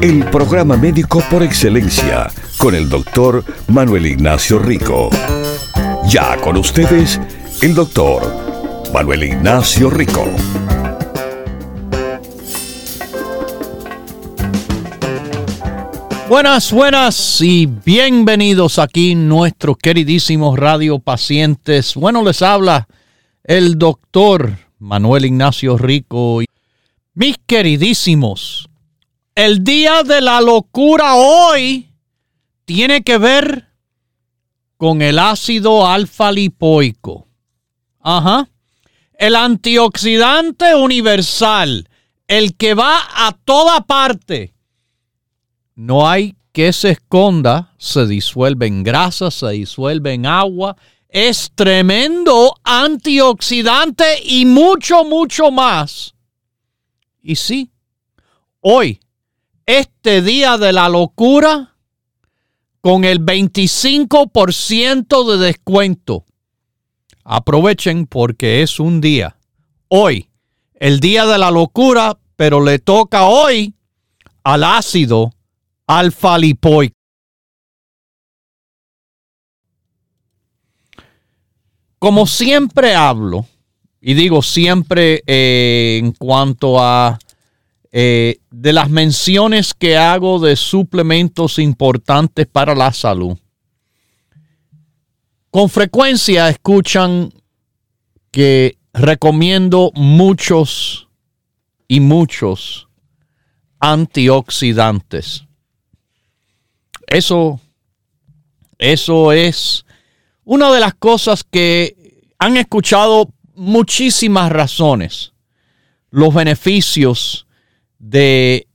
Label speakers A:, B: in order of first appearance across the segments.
A: El programa médico por excelencia con el doctor Manuel Ignacio Rico. Ya con ustedes, el doctor Manuel Ignacio Rico.
B: Buenas, buenas y bienvenidos aquí nuestros queridísimos radio pacientes. Bueno, les habla el doctor Manuel Ignacio Rico. Mis queridísimos, el día de la locura hoy tiene que ver con el ácido alfa lipoico. Ajá. El antioxidante universal, el que va a toda parte. No hay que se esconda, se disuelve en grasa, se disuelve en agua. Es tremendo antioxidante y mucho, mucho más. Y sí, hoy, este día de la locura, con el 25% de descuento. Aprovechen porque es un día, hoy, el día de la locura, pero le toca hoy al ácido alfa lipoico. Como siempre hablo, y digo siempre eh, en cuanto a eh, de las menciones que hago de suplementos importantes para la salud. Con frecuencia escuchan que recomiendo muchos y muchos antioxidantes. Eso, eso es una de las cosas que han escuchado muchísimas razones. Los beneficios de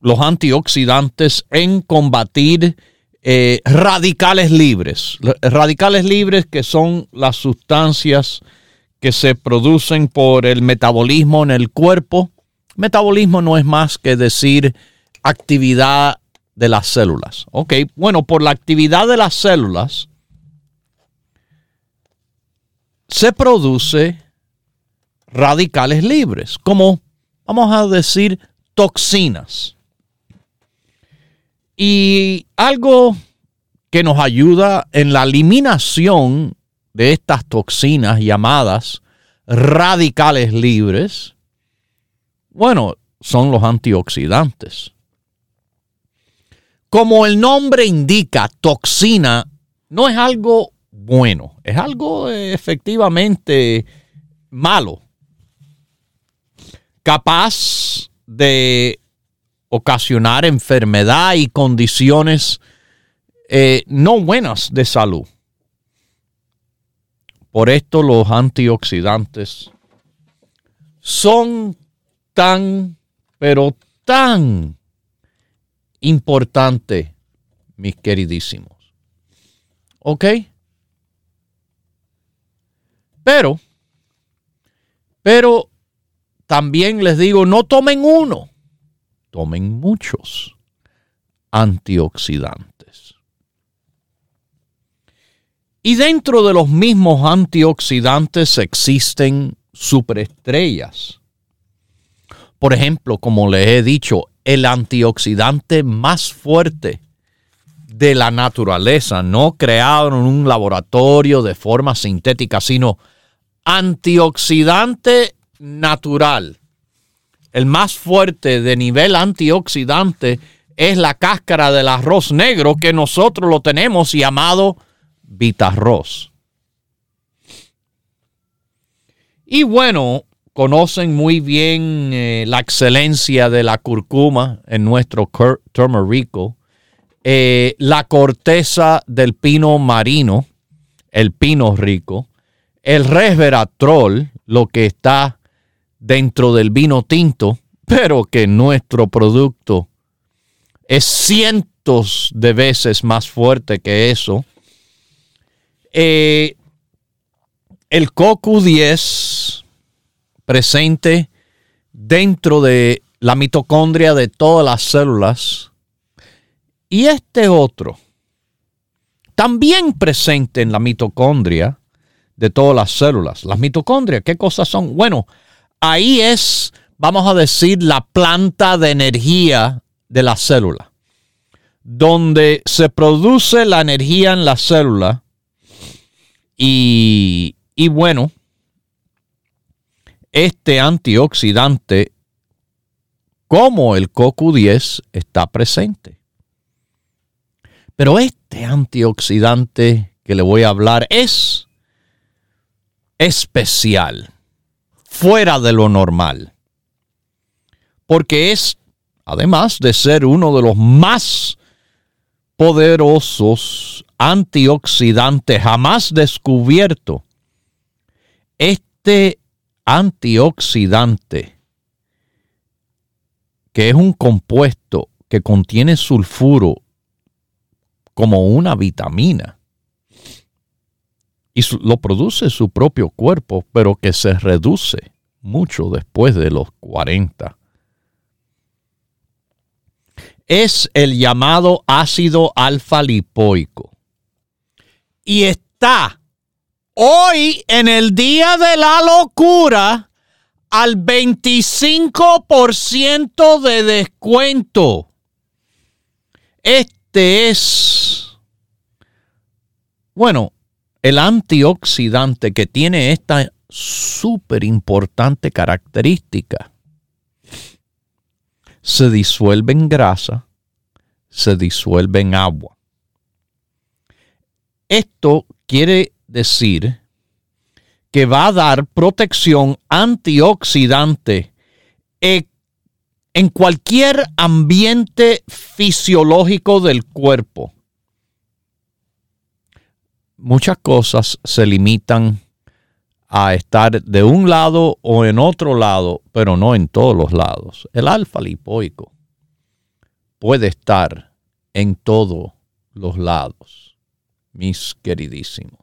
B: los antioxidantes en combatir eh, radicales libres. Radicales libres que son las sustancias que se producen por el metabolismo en el cuerpo. Metabolismo no es más que decir actividad de las células. Ok, bueno, por la actividad de las células se produce radicales libres, como vamos a decir, toxinas. Y algo que nos ayuda en la eliminación de estas toxinas llamadas radicales libres, bueno, son los antioxidantes. Como el nombre indica, toxina no es algo bueno, es algo efectivamente malo capaz de ocasionar enfermedad y condiciones eh, no buenas de salud. Por esto los antioxidantes son tan, pero tan importantes, mis queridísimos. ¿Ok? Pero, pero también les digo, no tomen uno, tomen muchos antioxidantes. Y dentro de los mismos antioxidantes existen superestrellas. Por ejemplo, como les he dicho, el antioxidante más fuerte de la naturaleza, no creado en un laboratorio de forma sintética, sino antioxidante natural. El más fuerte de nivel antioxidante es la cáscara del arroz negro que nosotros lo tenemos llamado vitarroz. Y bueno, conocen muy bien eh, la excelencia de la curcuma en nuestro turmerico, eh, la corteza del pino marino, el pino rico, el resveratrol, lo que está dentro del vino tinto, pero que nuestro producto es cientos de veces más fuerte que eso. Eh, el CoQ10 presente dentro de la mitocondria de todas las células y este otro también presente en la mitocondria de todas las células. Las mitocondrias, ¿qué cosas son? Bueno, ahí es, vamos a decir, la planta de energía de la célula, donde se produce la energía en la célula y, y bueno, este antioxidante, como el CoQ10, está presente. Pero este antioxidante que le voy a hablar es especial, fuera de lo normal, porque es, además de ser uno de los más poderosos antioxidantes jamás descubierto, este antioxidante, que es un compuesto que contiene sulfuro como una vitamina, y lo produce su propio cuerpo, pero que se reduce mucho después de los 40. Es el llamado ácido alfa lipoico. Y está hoy en el día de la locura al 25% de descuento. Este es, bueno, el antioxidante que tiene esta súper importante característica. Se disuelve en grasa, se disuelve en agua. Esto quiere decir que va a dar protección antioxidante en cualquier ambiente fisiológico del cuerpo muchas cosas se limitan a estar de un lado o en otro lado, pero no en todos los lados. El alfa lipoico puede estar en todos los lados, mis queridísimos.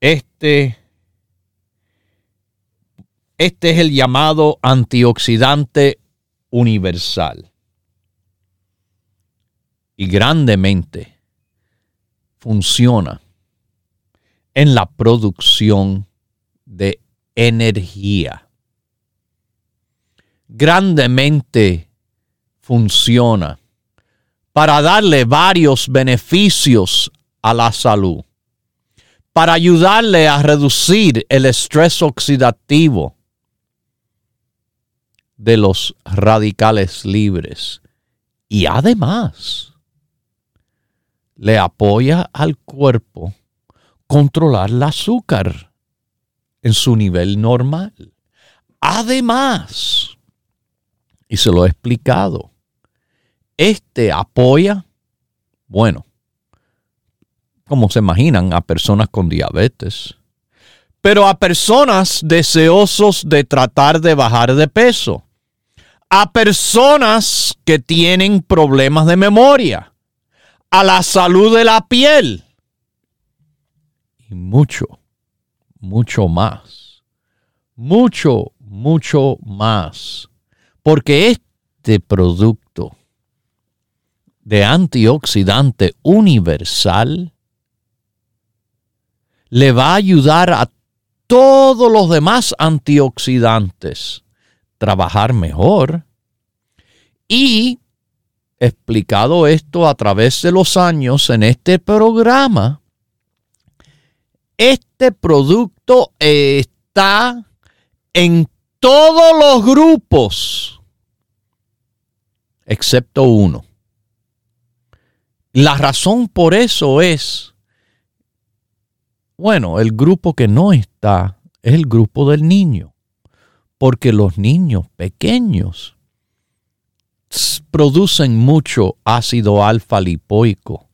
B: Este, este es el llamado antioxidante universal y grandemente funciona en la producción de energía. Grandemente funciona para darle varios beneficios a la salud, para ayudarle a reducir el estrés oxidativo de los radicales libres y además le apoya al cuerpo controlar el azúcar en su nivel normal. Además, y se lo he explicado, este apoya, bueno, como se imaginan, a personas con diabetes, pero a personas deseosos de tratar de bajar de peso, a personas que tienen problemas de memoria, a la salud de la piel y mucho, mucho más. Mucho, mucho más. Porque este producto de antioxidante universal le va a ayudar a todos los demás antioxidantes trabajar mejor y explicado esto a través de los años en este programa, este producto está en todos los grupos, excepto uno. La razón por eso es, bueno, el grupo que no está es el grupo del niño, porque los niños pequeños producen mucho ácido alfa lipoico.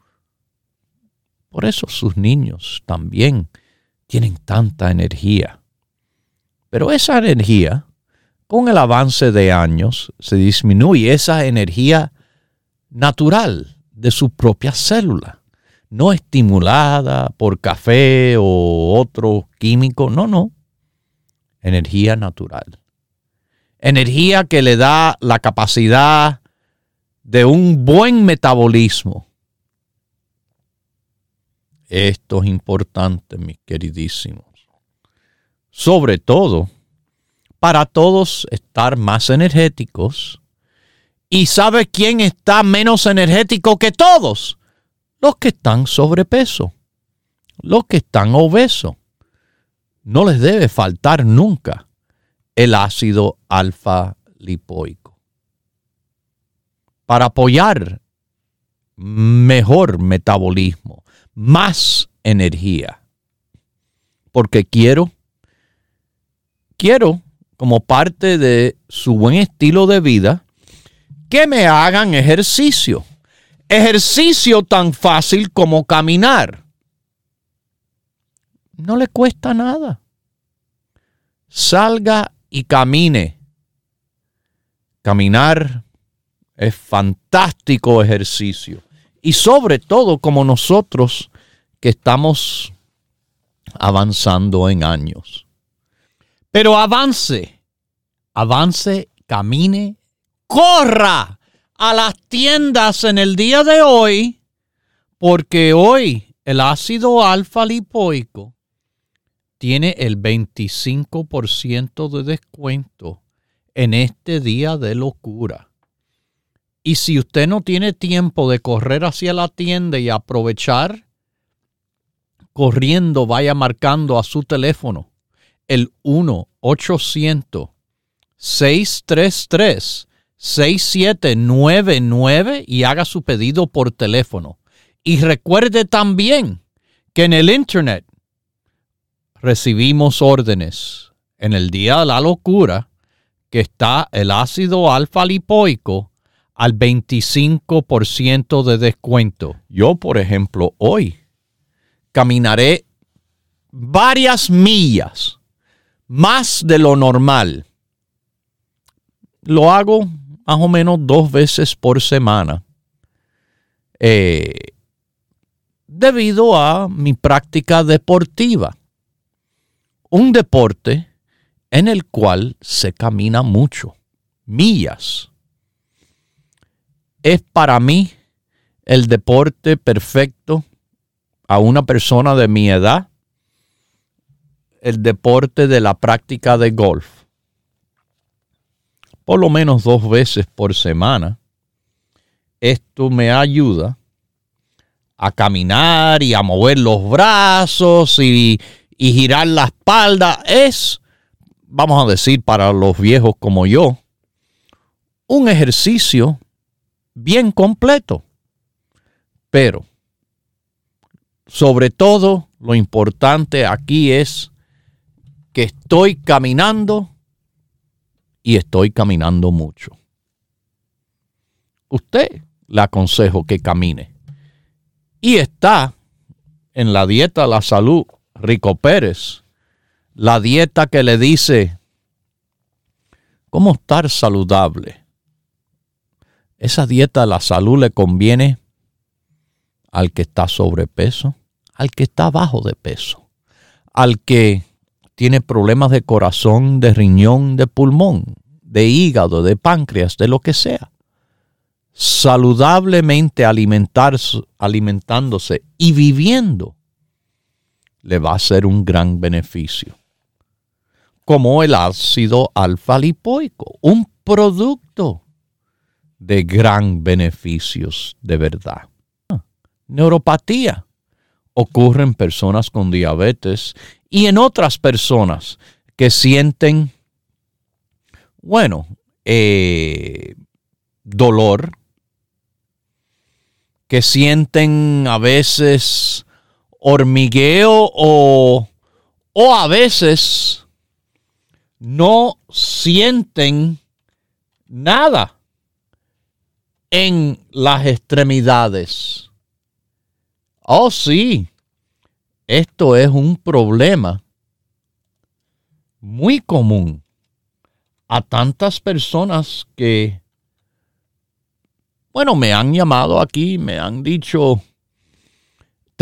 B: Por eso sus niños también tienen tanta energía. Pero esa energía, con el avance de años se disminuye esa energía natural de su propia célula, no estimulada por café o otro químico, no, no, energía natural. Energía que le da la capacidad de un buen metabolismo. Esto es importante, mis queridísimos. Sobre todo, para todos estar más energéticos. ¿Y sabe quién está menos energético que todos? Los que están sobrepeso, los que están obesos. No les debe faltar nunca el ácido alfa lipoico. Para apoyar mejor metabolismo, más energía. Porque quiero, quiero como parte de su buen estilo de vida, que me hagan ejercicio. Ejercicio tan fácil como caminar. No le cuesta nada. Salga y camine. Caminar es fantástico ejercicio. Y sobre todo como nosotros que estamos avanzando en años. Pero avance, avance, camine, corra a las tiendas en el día de hoy, porque hoy el ácido alfa lipoico tiene el 25% de descuento en este día de locura. Y si usted no tiene tiempo de correr hacia la tienda y aprovechar, corriendo vaya marcando a su teléfono el 1-800-633-6799 y haga su pedido por teléfono. Y recuerde también que en el Internet recibimos órdenes en el día de la locura que está el ácido alfa lipoico al 25% de descuento. Yo, por ejemplo, hoy caminaré varias millas más de lo normal. Lo hago más o menos dos veces por semana. Eh, debido a mi práctica deportiva. Un deporte en el cual se camina mucho, millas. Es para mí el deporte perfecto a una persona de mi edad el deporte de la práctica de golf. Por lo menos dos veces por semana. Esto me ayuda a caminar y a mover los brazos y, y girar la espalda. Es, vamos a decir, para los viejos como yo, un ejercicio bien completo. Pero, sobre todo, lo importante aquí es que estoy caminando y estoy caminando mucho. Usted le aconsejo que camine. Y está en la dieta la salud Rico Pérez, la dieta que le dice cómo estar saludable. Esa dieta la salud le conviene al que está sobrepeso, al que está bajo de peso, al que tiene problemas de corazón, de riñón, de pulmón, de hígado, de páncreas, de lo que sea. Saludablemente alimentarse, alimentándose y viviendo le va a ser un gran beneficio. Como el ácido alfa lipoico, un producto de gran beneficios de verdad. Neuropatía ocurre en personas con diabetes y en otras personas que sienten, bueno, eh, dolor, que sienten a veces hormigueo o, o a veces no sienten nada en las extremidades. Oh, sí, esto es un problema muy común a tantas personas que, bueno, me han llamado aquí, me han dicho,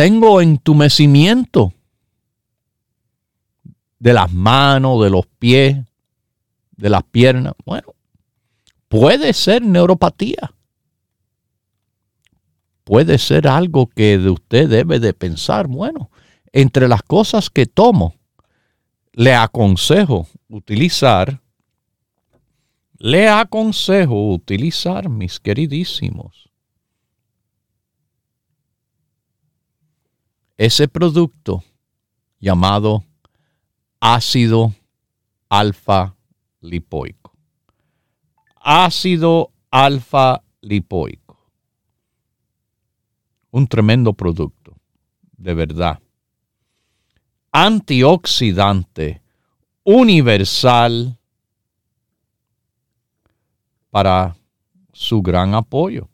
B: tengo entumecimiento de las manos, de los pies, de las piernas. Bueno, puede ser neuropatía. Puede ser algo que de usted debe de pensar. Bueno, entre las cosas que tomo, le aconsejo utilizar, le aconsejo utilizar, mis queridísimos, ese producto llamado ácido alfa lipoico. Ácido alfa lipoico. Un tremendo producto, de verdad. Antioxidante universal para su gran apoyo.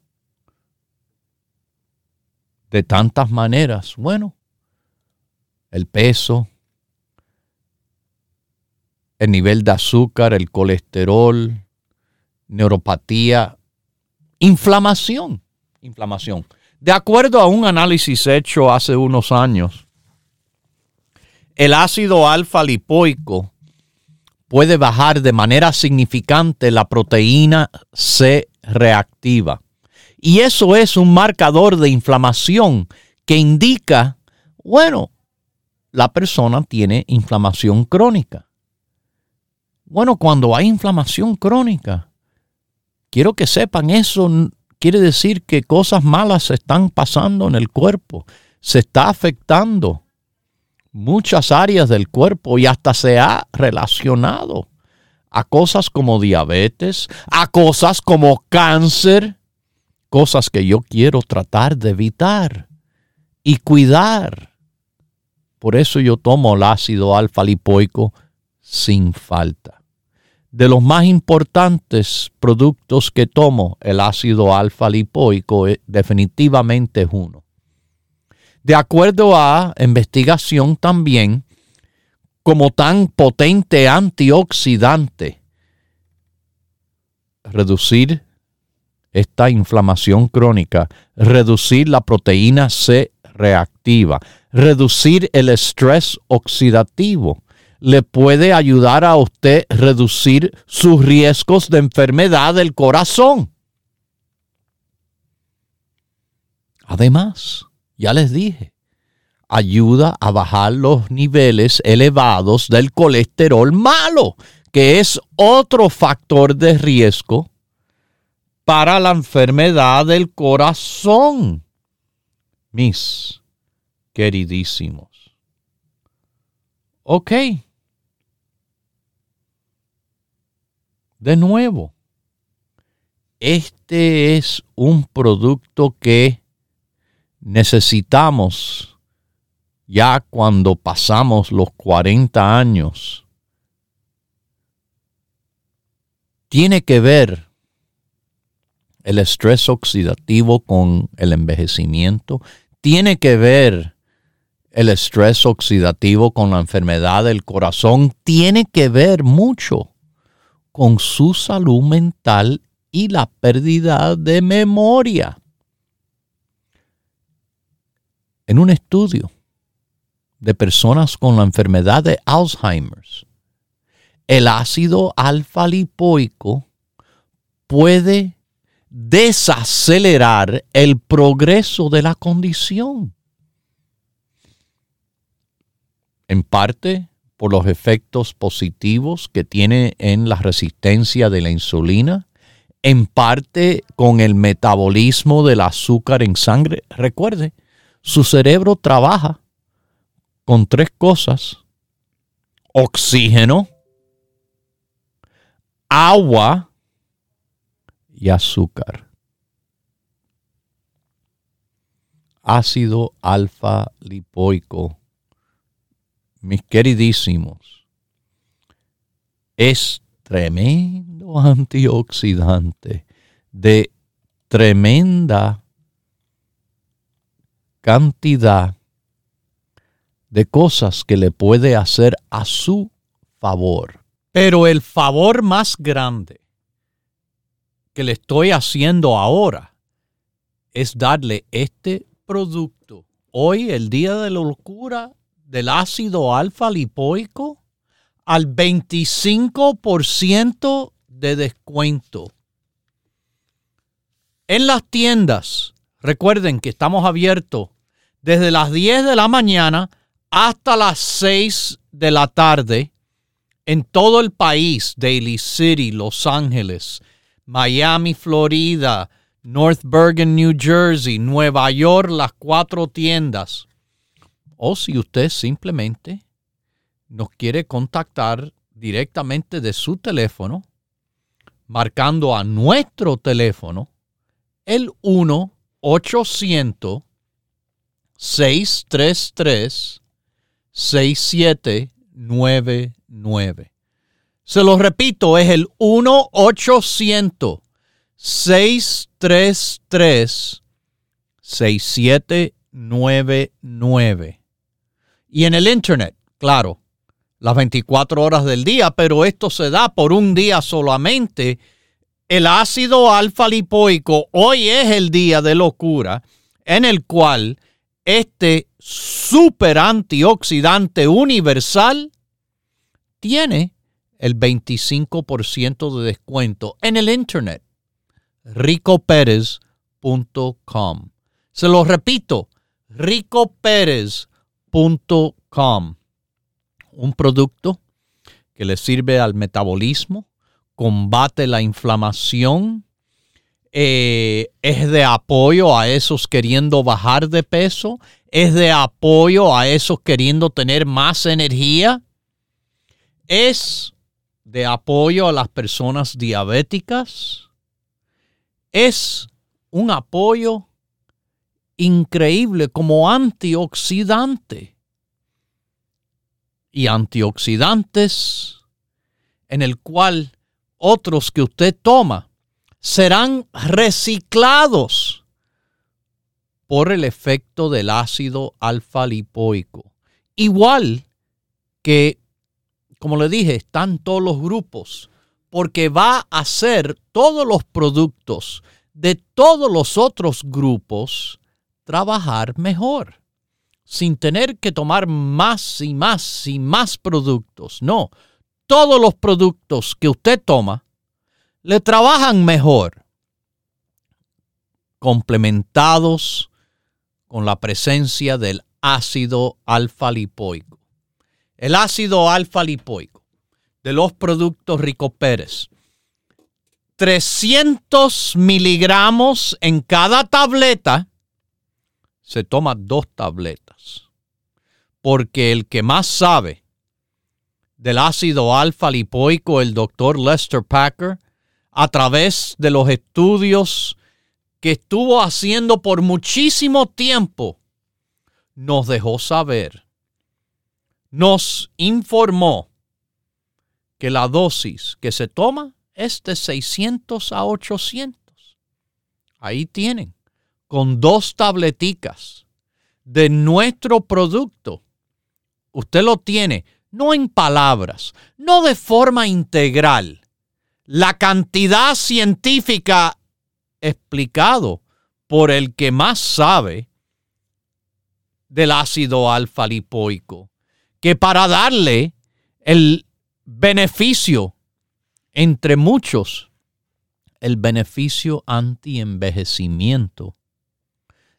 B: De tantas maneras. Bueno, el peso, el nivel de azúcar, el colesterol, neuropatía, inflamación, inflamación. De acuerdo a un análisis hecho hace unos años, el ácido alfa lipoico puede bajar de manera significante la proteína C reactiva. Y eso es un marcador de inflamación que indica, bueno, la persona tiene inflamación crónica. Bueno, cuando hay inflamación crónica, quiero que sepan eso quiere decir que cosas malas se están pasando en el cuerpo, se está afectando muchas áreas del cuerpo y hasta se ha relacionado a cosas como diabetes, a cosas como cáncer, cosas que yo quiero tratar de evitar y cuidar. Por eso yo tomo el ácido alfa lipoico sin falta de los más importantes productos que tomo, el ácido alfa lipoico definitivamente es uno. De acuerdo a investigación también, como tan potente antioxidante, reducir esta inflamación crónica, reducir la proteína C reactiva, reducir el estrés oxidativo, le puede ayudar a usted reducir sus riesgos de enfermedad del corazón. Además, ya les dije, ayuda a bajar los niveles elevados del colesterol malo, que es otro factor de riesgo para la enfermedad del corazón. Mis queridísimos. Ok, De nuevo, este es un producto que necesitamos ya cuando pasamos los 40 años. Tiene que ver el estrés oxidativo con el envejecimiento. Tiene que ver el estrés oxidativo con la enfermedad del corazón. Tiene que ver mucho con su salud mental y la pérdida de memoria. En un estudio de personas con la enfermedad de Alzheimer, el ácido alfa lipoico puede desacelerar el progreso de la condición. En parte por los efectos positivos que tiene en la resistencia de la insulina, en parte con el metabolismo del azúcar en sangre. Recuerde, su cerebro trabaja con tres cosas. Oxígeno, agua y azúcar. Ácido alfa lipoico mis queridísimos, es tremendo antioxidante de tremenda cantidad de cosas que le puede hacer a su favor. Pero el favor más grande que le estoy haciendo ahora es darle este producto. Hoy, el día de la locura del ácido alfa lipoico, al 25% de descuento. En las tiendas, recuerden que estamos abiertos desde las 10 de la mañana hasta las 6 de la tarde en todo el país, Daly City, Los Ángeles, Miami, Florida, North Bergen, New Jersey, Nueva York, las cuatro tiendas. O si usted simplemente nos quiere contactar directamente de su teléfono, marcando a nuestro teléfono el 1-800-633-6799. Se lo repito, es el 1-800-633-6799. Y en el Internet, claro, las 24 horas del día, pero esto se da por un día solamente. El ácido alfa lipoico hoy es el día de locura en el cual este super antioxidante universal tiene el 25% de descuento en el internet ricoperez.com. Se lo repito, ricoperez.com un producto que le sirve al metabolismo, combate la inflamación, eh, es de apoyo a esos queriendo bajar de peso, es de apoyo a esos queriendo tener más energía, es de apoyo a las personas diabéticas, es un apoyo increíble como antioxidante y antioxidantes, en el cual otros que usted toma serán reciclados por el efecto del ácido alfa lipoico. Igual que, como le dije, están todos los grupos, porque va a hacer todos los productos de todos los otros grupos trabajar mejor sin tener que tomar más y más y más productos. No, todos los productos que usted toma le trabajan mejor, complementados con la presencia del ácido alfa lipoico. El ácido alfa lipoico de los productos Rico Pérez. 300 miligramos en cada tableta se toma dos tabletas. Porque el que más sabe del ácido alfa lipoico, el doctor Lester Packer, a través de los estudios que estuvo haciendo por muchísimo tiempo, nos dejó saber, nos informó que la dosis que se toma es de 600 a 800. Ahí tienen con dos tableticas de nuestro producto, usted lo tiene, no en palabras, no de forma integral. La cantidad científica explicado por el que más sabe del ácido alfa lipoico, que para darle el beneficio, entre muchos, el beneficio anti-envejecimiento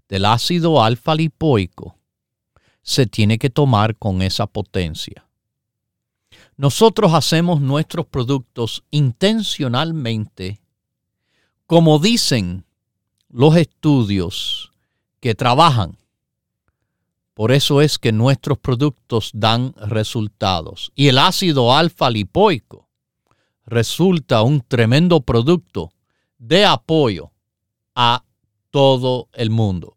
B: del ácido alfa lipoico se tiene que tomar con esa potencia. Nosotros hacemos nuestros productos intencionalmente, como dicen los estudios que trabajan. Por eso es que nuestros productos dan resultados. Y el ácido alfa lipoico resulta un tremendo producto de apoyo a todo el mundo.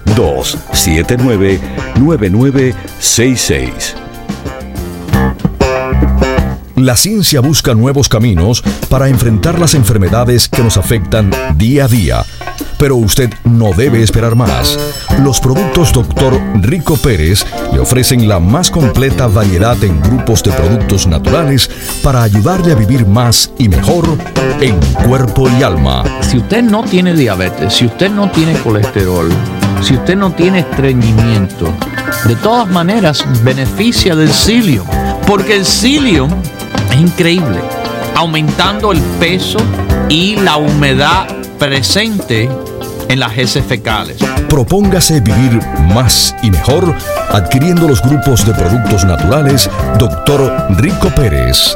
C: La ciencia busca nuevos caminos para enfrentar las enfermedades que nos afectan día a día pero usted no debe esperar más. Los productos Dr. Rico Pérez le ofrecen la más completa variedad en grupos de productos naturales para ayudarle a vivir más y mejor en cuerpo y alma.
B: Si usted no tiene diabetes, si usted no tiene colesterol, si usted no tiene estreñimiento, de todas maneras beneficia del psyllium, porque el psyllium es increíble, aumentando el peso y la humedad presente en las heces fecales.
C: Propóngase vivir más y mejor adquiriendo los grupos de productos naturales Dr. Rico Pérez.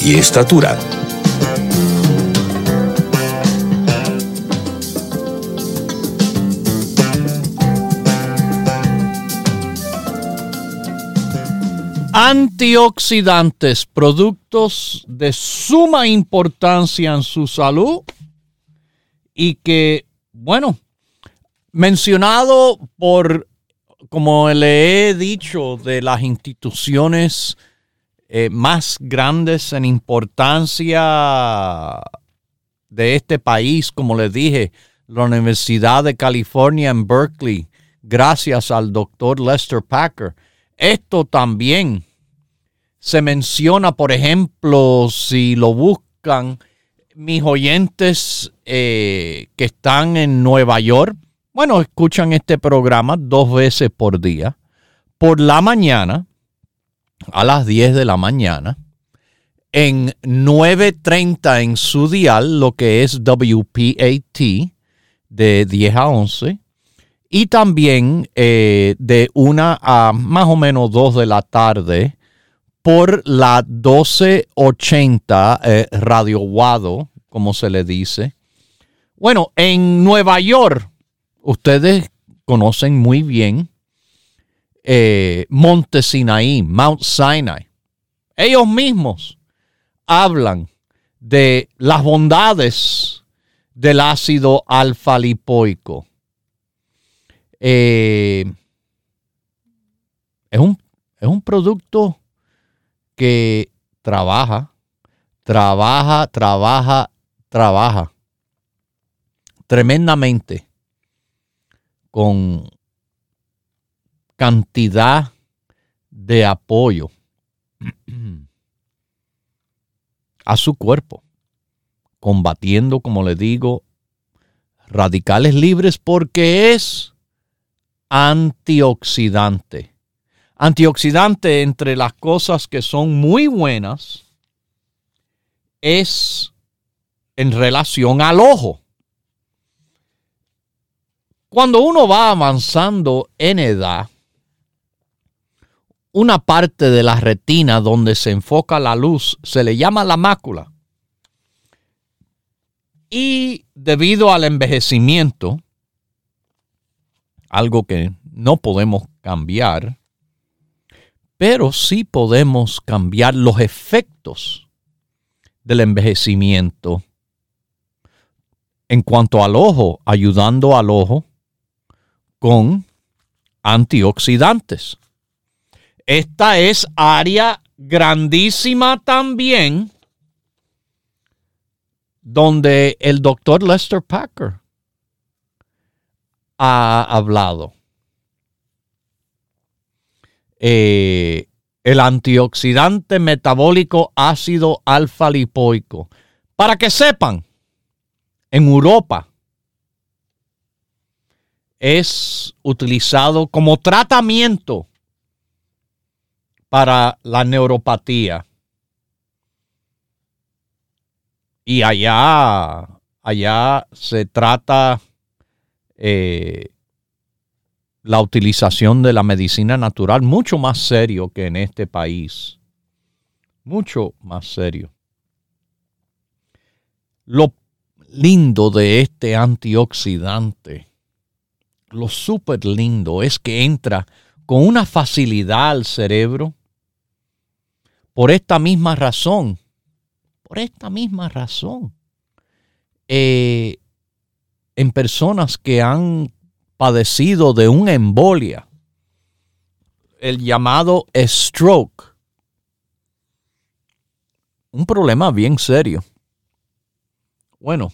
A: y estatura.
B: Antioxidantes, productos de suma importancia en su salud y que, bueno, mencionado por, como le he dicho, de las instituciones eh, más grandes en importancia de este país, como les dije, la Universidad de California en Berkeley, gracias al doctor Lester Packer. Esto también se menciona, por ejemplo, si lo buscan mis oyentes eh, que están en Nueva York, bueno, escuchan este programa dos veces por día, por la mañana, a las 10 de la mañana, en 9.30 en su dial, lo que es WPAT, de 10 a 11, y también eh, de 1 a más o menos 2 de la tarde por la 1280 eh, Radio Guado, como se le dice. Bueno, en Nueva York, ustedes conocen muy bien eh, Monte Sinaí, Mount Sinai. Ellos mismos hablan de las bondades del ácido alfa-lipoico. Eh, es, un, es un producto que trabaja, trabaja, trabaja, trabaja tremendamente con cantidad de apoyo a su cuerpo, combatiendo, como le digo, radicales libres porque es antioxidante. Antioxidante entre las cosas que son muy buenas es en relación al ojo. Cuando uno va avanzando en edad, una parte de la retina donde se enfoca la luz se le llama la mácula. Y debido al envejecimiento, algo que no podemos cambiar, pero sí podemos cambiar los efectos del envejecimiento en cuanto al ojo, ayudando al ojo con antioxidantes. Esta es área grandísima también donde el doctor Lester Packer ha hablado. Eh, el antioxidante metabólico ácido alfa lipoico. Para que sepan, en Europa es utilizado como tratamiento para la neuropatía. Y allá, allá se trata eh, la utilización de la medicina natural mucho más serio que en este país. Mucho más serio. Lo lindo de este antioxidante, lo súper lindo es que entra con una facilidad al cerebro. Por esta misma razón, por esta misma razón, eh, en personas que han padecido de una embolia, el llamado stroke. Un problema bien serio. Bueno,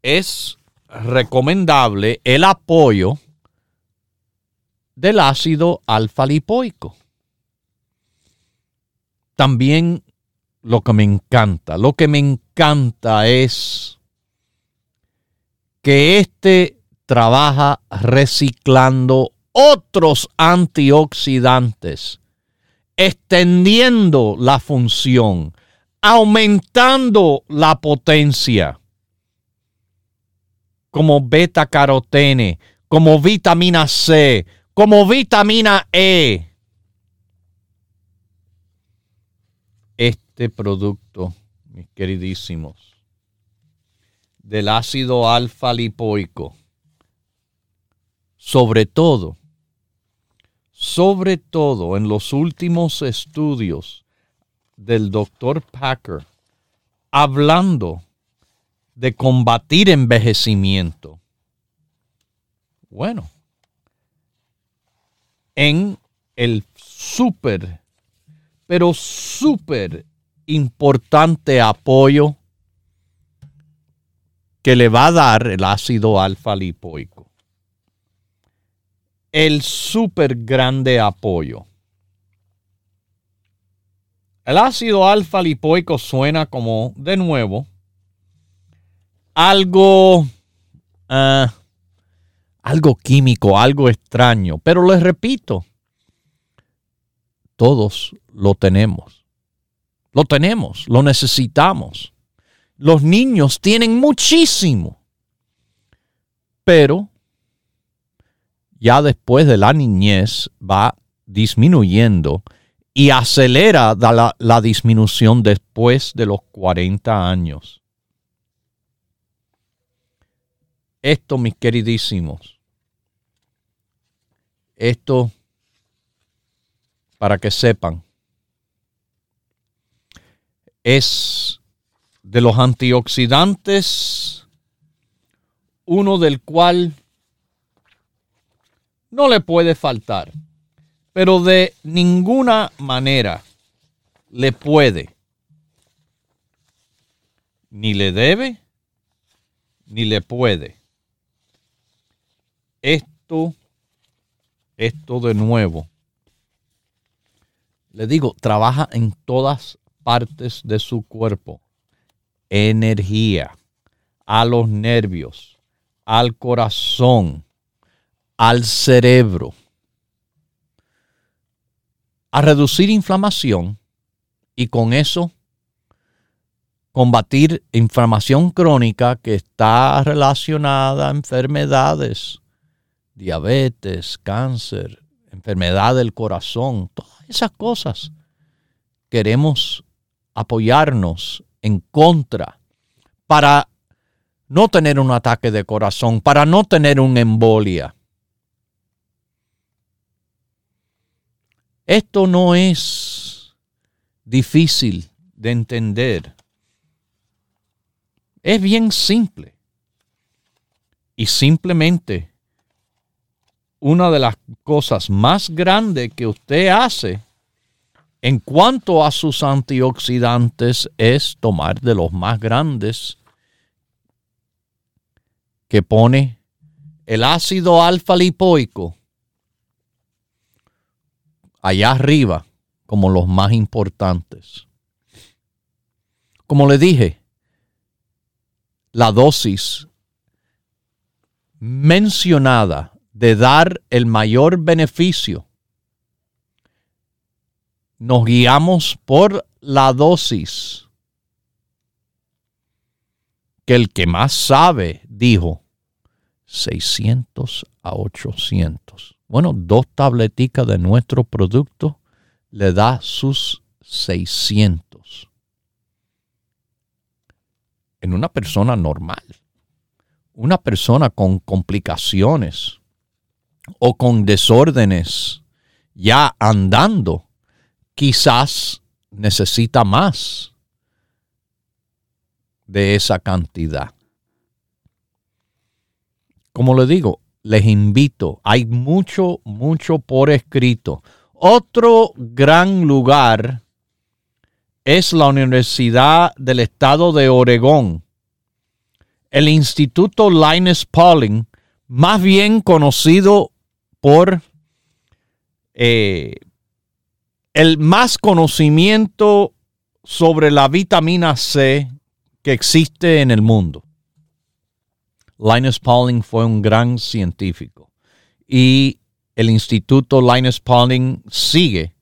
B: es recomendable el apoyo del ácido alfa-lipoico. También lo que me encanta. Lo que me encanta es que este trabaja reciclando otros antioxidantes, extendiendo la función, aumentando la potencia, como beta carotene, como vitamina C, como vitamina E. Este producto, mis queridísimos, del ácido alfa lipoico, sobre todo, sobre todo en los últimos estudios del doctor Packer, hablando de combatir envejecimiento. Bueno, en el súper, pero súper importante apoyo que le va a dar el ácido alfa lipoico. El súper grande apoyo. El ácido alfa lipoico suena como, de nuevo, algo, uh, algo químico, algo extraño. Pero les repito, todos lo tenemos. Lo tenemos, lo necesitamos. Los niños tienen muchísimo. Pero ya después de la niñez va disminuyendo y acelera la, disminución después de los 40 años. Esto, mis queridísimos, esto para que sepan, es de los antioxidantes uno del cual no le puede faltar, pero de ninguna manera le puede, ni le debe, ni le puede. Esto, esto de nuevo, le digo, trabaja en todas partes de su cuerpo. Energía, a los nervios, al corazón, al cerebro, a reducir inflamación y con eso combatir inflamación crónica que está relacionada a enfermedades diabetes, cáncer, enfermedad del corazón, todas esas cosas. Queremos apoyarnos en contra para no tener un ataque de corazón, para no tener una embolia. Esto no es difícil de entender. Es bien simple. Y simplemente una de las cosas más grandes que usted hace en cuanto a sus antioxidantes es tomar de los más grandes que pone el ácido alfa lipoico allá arriba como los más importantes. Como le dije, la dosis mencionada de dar el mayor beneficio. Nos guiamos por la dosis que el que más sabe dijo 600 a 800. Bueno, dos tableticas de nuestro producto le da sus 600. En una persona normal, una persona con complicaciones, o con desórdenes ya andando, quizás necesita más de esa cantidad. Como le digo, les invito, hay mucho, mucho por escrito. Otro gran lugar es la Universidad del Estado de Oregón, el Instituto Linus Pauling, más bien conocido por eh, el más conocimiento sobre la vitamina C que existe en el mundo. Linus Pauling fue un gran científico y el Instituto Linus Pauling sigue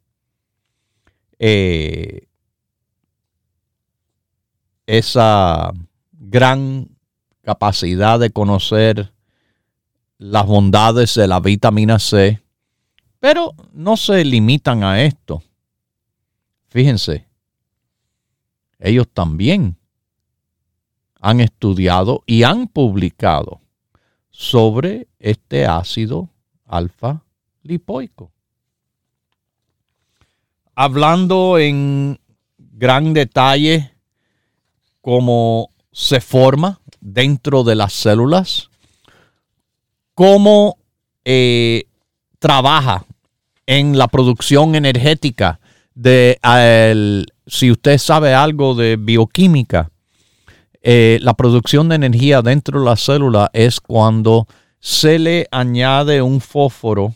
B: eh, esa gran capacidad de conocer las bondades de la vitamina C, pero no se limitan a esto. Fíjense, ellos también han estudiado y han publicado sobre este ácido alfa lipoico. Hablando en gran detalle cómo se forma dentro de las células, cómo eh, trabaja en la producción energética de si usted sabe algo de bioquímica, eh, la producción de energía dentro de la célula es cuando se le añade un fósforo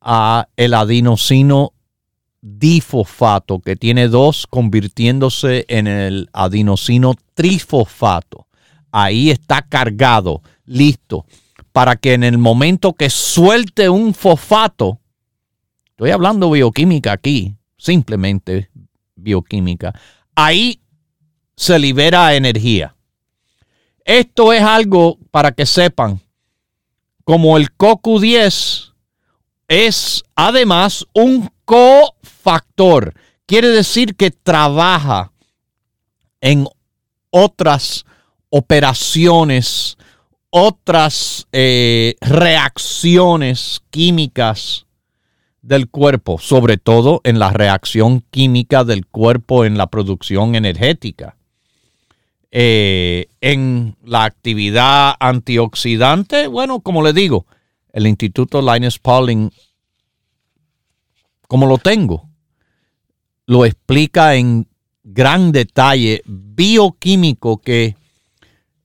B: a el adenosino difosfato, que tiene dos convirtiéndose en el adenosino trifosfato. Ahí está cargado, listo, para que en el momento que suelte un fosfato, estoy hablando bioquímica aquí, simplemente bioquímica, ahí se libera energía. Esto es algo para que sepan, como el CoQ10 es además un cofactor. Quiere decir que trabaja en otras operaciones, otras eh, reacciones químicas del cuerpo, sobre todo en la reacción química del cuerpo en la producción energética. Eh, en la actividad antioxidante, bueno, como le digo, el Instituto Linus Pauling como lo tengo, lo explica en gran detalle bioquímico que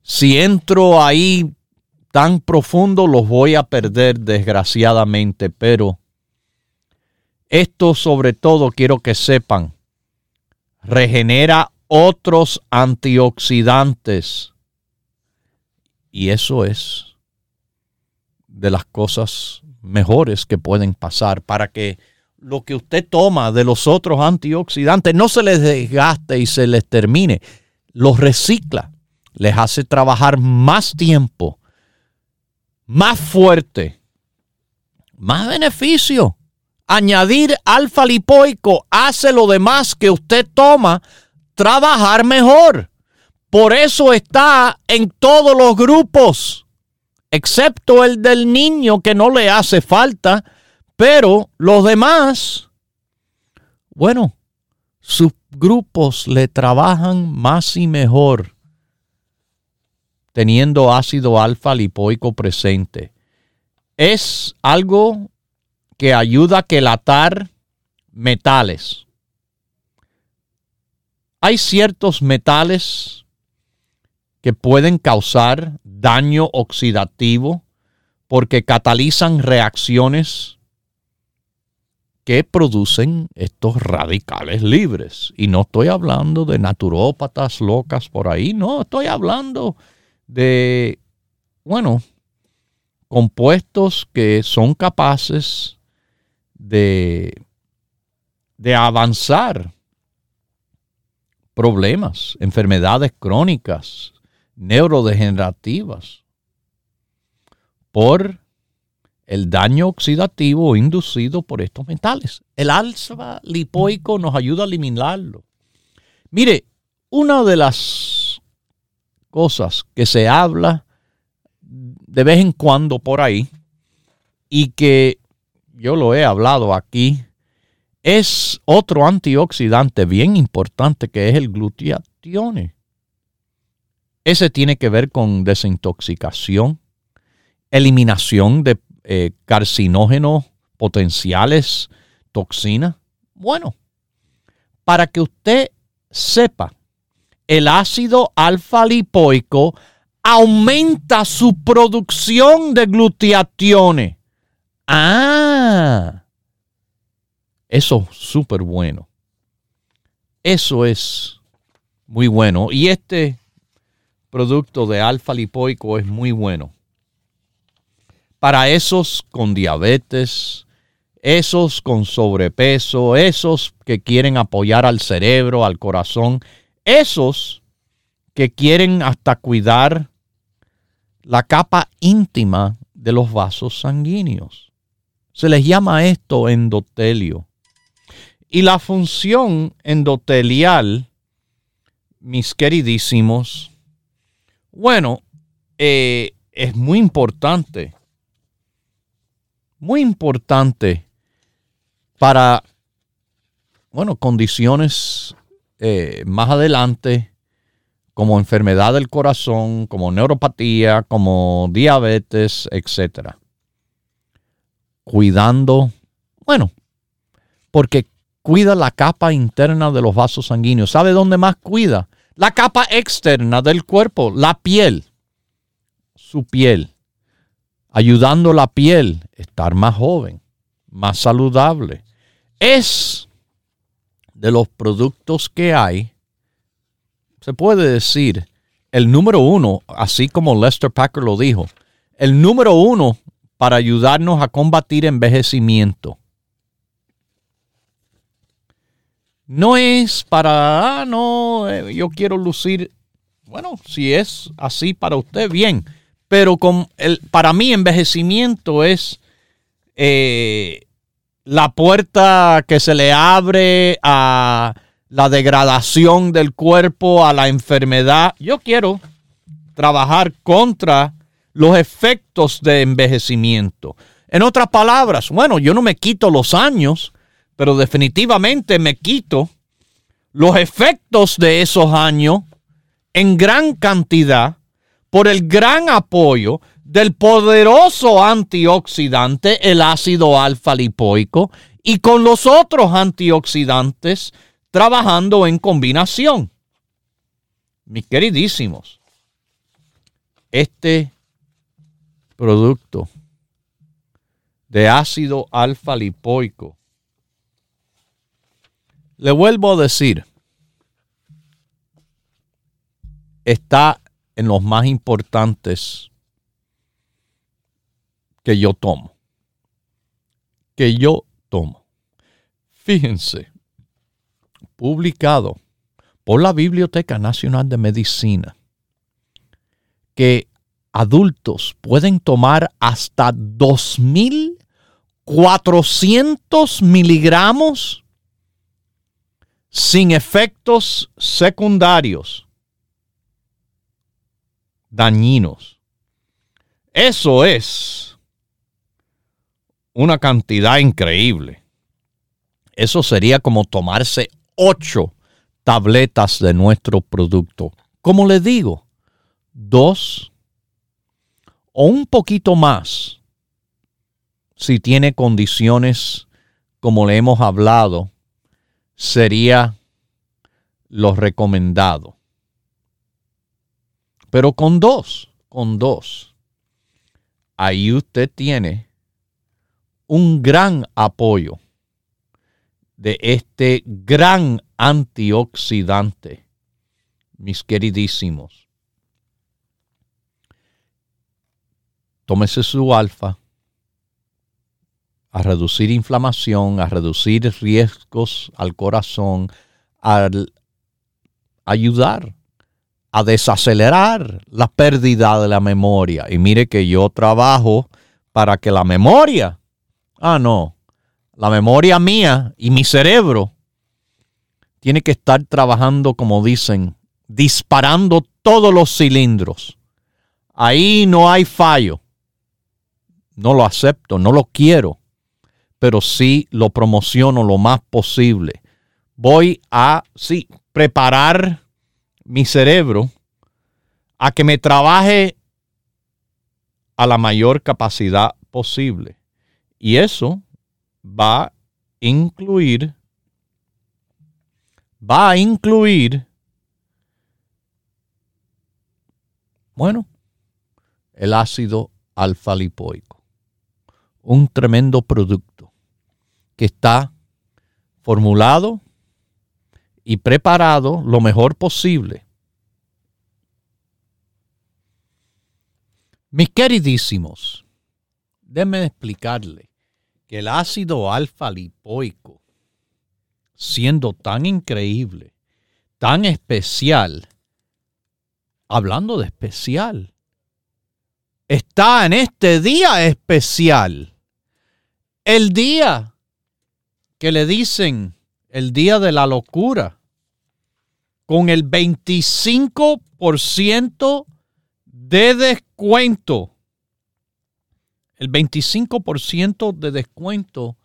B: si entro ahí tan profundo los voy a perder desgraciadamente, pero esto sobre todo quiero que sepan, regenera otros antioxidantes y eso es de las cosas mejores que pueden pasar para que lo que usted toma de los otros antioxidantes no se les desgaste y se les termine. Los recicla, les hace trabajar más tiempo, más fuerte, más beneficio. Añadir alfa lipoico hace lo demás que usted toma trabajar mejor. Por eso está en todos los grupos, excepto el del niño que no le hace falta pero los demás, bueno, sus grupos le trabajan más y mejor teniendo ácido alfa lipoico presente. Es algo que ayuda a quelatar metales. Hay ciertos metales que pueden causar daño oxidativo porque catalizan reacciones que producen estos radicales libres. Y no estoy hablando de naturópatas locas por ahí, no, estoy hablando de, bueno, compuestos que son capaces de, de avanzar problemas, enfermedades crónicas, neurodegenerativas, por el daño oxidativo inducido por estos metales. El alfa lipoico nos ayuda a eliminarlo. Mire, una de las cosas que se habla de vez en cuando por ahí y que yo lo he hablado aquí es otro antioxidante bien importante que es el glutatión. Ese tiene que ver con desintoxicación, eliminación de eh, carcinógenos potenciales, toxinas. Bueno, para que usted sepa, el ácido alfa lipoico aumenta su producción de glutatión. Ah, eso es súper bueno. Eso es muy bueno. Y este producto de alfa lipoico es muy bueno. Para esos con diabetes, esos con sobrepeso, esos que quieren apoyar al cerebro, al corazón, esos que quieren hasta cuidar la capa íntima de los vasos sanguíneos. Se les llama esto endotelio. Y la función endotelial, mis queridísimos, bueno, eh, es muy importante. Muy importante para, bueno, condiciones eh, más adelante, como enfermedad del corazón, como neuropatía, como diabetes, etc. Cuidando, bueno, porque cuida la capa interna de los vasos sanguíneos. ¿Sabe dónde más cuida? La capa externa del cuerpo, la piel, su piel, ayudando la piel a estar más joven, más saludable. Es de los productos que hay, se puede decir, el número uno, así como Lester Packer lo dijo, el número uno para ayudarnos a combatir envejecimiento. No es para, ah, no, eh, yo quiero lucir. Bueno, si es así para usted, bien. Pero con el, para mí envejecimiento es eh, la puerta que se le abre a la degradación del cuerpo, a la enfermedad. Yo quiero trabajar contra los efectos de envejecimiento. En otras palabras, bueno, yo no me quito los años, pero definitivamente me quito los efectos de esos años en gran cantidad por el gran apoyo del poderoso antioxidante, el ácido alfa lipoico, y con los otros antioxidantes trabajando en combinación. Mis queridísimos, este producto de ácido alfa lipoico le vuelvo a decir, está en los más importantes que yo tomo. Que yo tomo. Fíjense, publicado por la Biblioteca Nacional de Medicina, que adultos pueden tomar hasta 2.400 miligramos sin efectos secundarios dañinos. Eso es una cantidad increíble. Eso sería como tomarse ocho tabletas de nuestro producto. Como le digo, dos o un poquito más si tiene condiciones como le hemos hablado sería lo recomendado. Pero con dos, con dos, ahí usted tiene un gran apoyo de este gran antioxidante, mis queridísimos. Tómese su alfa a reducir inflamación, a reducir riesgos al corazón, a ayudar a desacelerar la pérdida de la memoria. Y mire que yo trabajo para que la memoria, ah, no, la memoria mía y mi cerebro tiene que estar trabajando, como dicen, disparando todos los cilindros. Ahí no hay fallo. No lo acepto, no lo quiero pero sí lo promociono lo más posible. Voy a, sí, preparar mi cerebro a que me trabaje a la mayor capacidad posible. Y eso va a incluir, va a incluir, bueno, el ácido alfa lipoico. Un tremendo producto que está formulado y preparado lo mejor posible. Mis queridísimos, déjenme explicarle que el ácido alfa lipoico, siendo tan increíble, tan especial, hablando de especial, está en este día especial. El día que le dicen el día de la locura, con el 25% de descuento. El 25% de descuento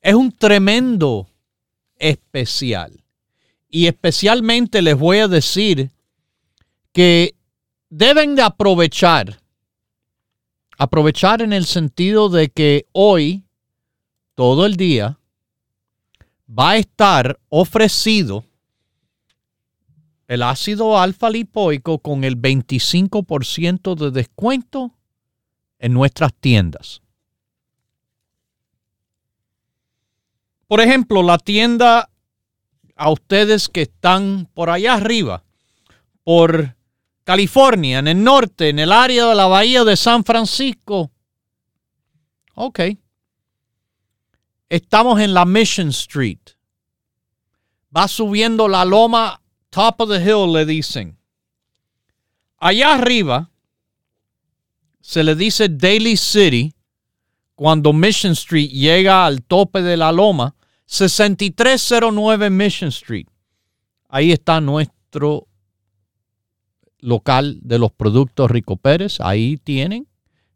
B: es un tremendo especial. Y especialmente les voy a decir que deben de aprovechar, aprovechar en el sentido de que hoy, todo el día, va a estar ofrecido el ácido alfa lipoico con el 25% de descuento en nuestras tiendas. Por ejemplo, la tienda a ustedes que están por allá arriba, por California, en el norte, en el área de la bahía de San Francisco. Ok. Estamos en la Mission Street. Va subiendo la loma, top of the hill, le dicen. Allá arriba se le dice Daily City cuando Mission Street llega al tope de la loma. 6309 Mission Street. Ahí está nuestro local de los productos Rico Pérez. Ahí tienen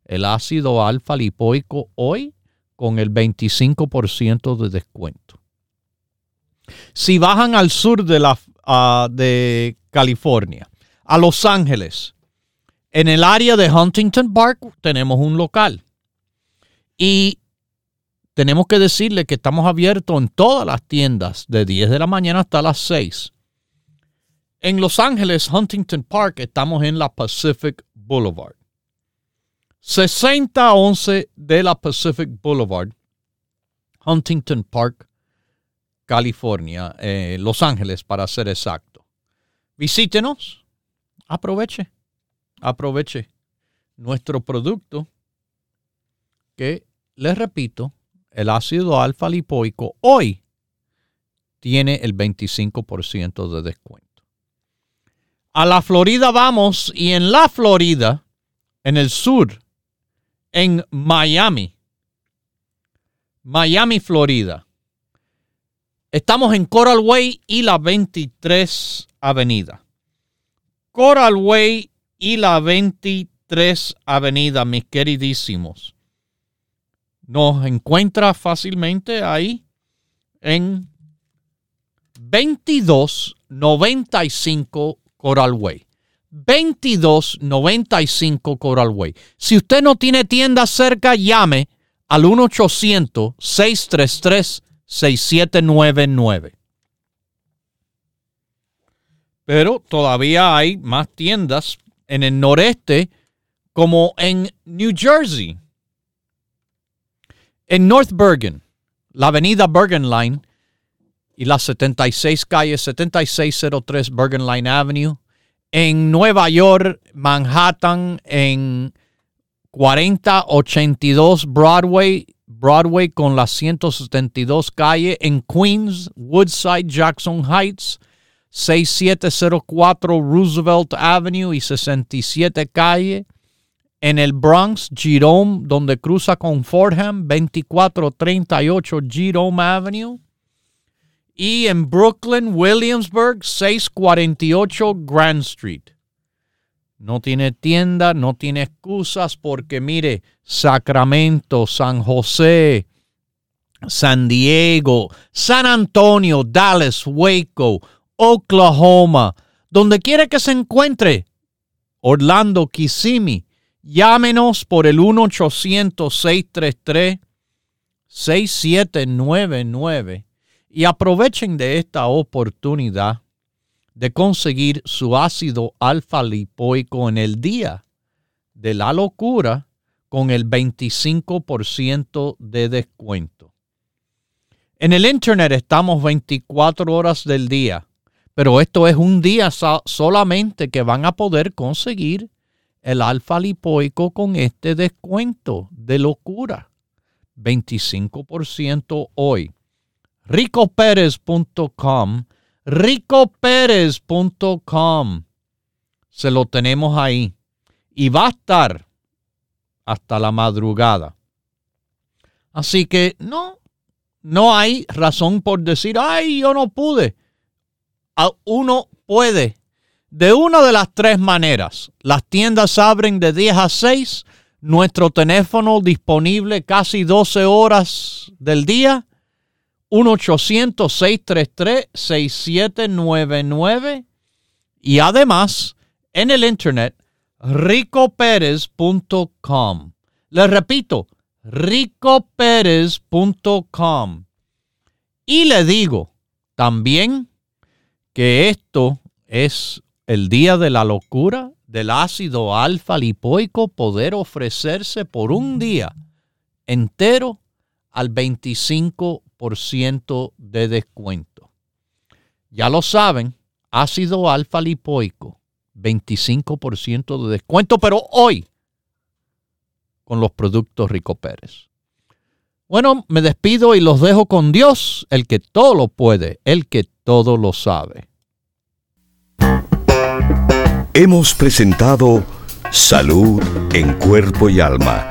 B: el ácido alfa lipoico hoy con el 25% de descuento. Si bajan al sur de, la, ah, de California, a Los Ángeles, en el área de Huntington Park tenemos un local. Y tenemos que decirle que estamos abiertos en todas las tiendas de 10 de la mañana hasta las 6. En Los Ángeles, Huntington Park, estamos en la Pacific Boulevard. 6011 de la Pacific Boulevard, Huntington Park, California, eh, Los Ángeles para ser exacto. Visítenos, aproveche, aproveche nuestro producto que, les repito, el ácido alfa lipoico hoy tiene el 25% de descuento. A la Florida vamos y en la Florida, en el sur, en Miami. Miami, Florida. Estamos en Coral Way y la 23 Avenida. Coral Way y la 23 Avenida, mis queridísimos. Nos encuentra fácilmente ahí en 2295 Coral Way. 2295 Coral Way. Si usted no tiene tienda cerca, llame al 1-800-633-6799. Pero todavía hay más tiendas en el noreste, como en New Jersey. En North Bergen, la avenida Bergen Line y la 76 calle 7603 Bergen Line Avenue en Nueva York, Manhattan, en 4082 Broadway, Broadway con las 172 calle, en Queens, Woodside, Jackson Heights, 6704 Roosevelt Avenue y 67 calle, en el Bronx, Jerome, donde cruza con Fordham, 2438 Jerome Avenue y en Brooklyn, Williamsburg, 648 Grand Street. No tiene tienda, no tiene excusas porque mire, Sacramento, San José, San Diego, San Antonio, Dallas, Waco, Oklahoma, donde quiera que se encuentre, Orlando, Kissimmee, llámenos por el 1-800-633-6799 y aprovechen de esta oportunidad de conseguir su ácido alfa lipoico en el día de la locura con el 25% de descuento. En el Internet estamos 24 horas del día, pero esto es un día solamente que van a poder conseguir el alfa lipoico con este descuento de locura. 25% hoy. ricoperez.com ricoperez.com se lo tenemos ahí y va a estar hasta la madrugada. Así que no, no hay razón por decir, ay, yo no pude. Uno puede de una de las tres maneras. Las tiendas abren de 10 a 6, nuestro teléfono disponible casi 12 horas del día, 1-800-633-6799 y además en el internet ricoperez.com. Les repito, ricoperez.com. Y le digo también que esto es el día de la locura del ácido alfa lipoico poder ofrecerse por un día entero al 25% de descuento. Ya lo saben, ácido alfa lipoico, 25% de descuento, pero hoy con los productos Rico Pérez. Bueno, me despido y los dejo con Dios, el que todo lo puede, el que todo lo sabe.
A: Hemos presentado Salud en Cuerpo y Alma,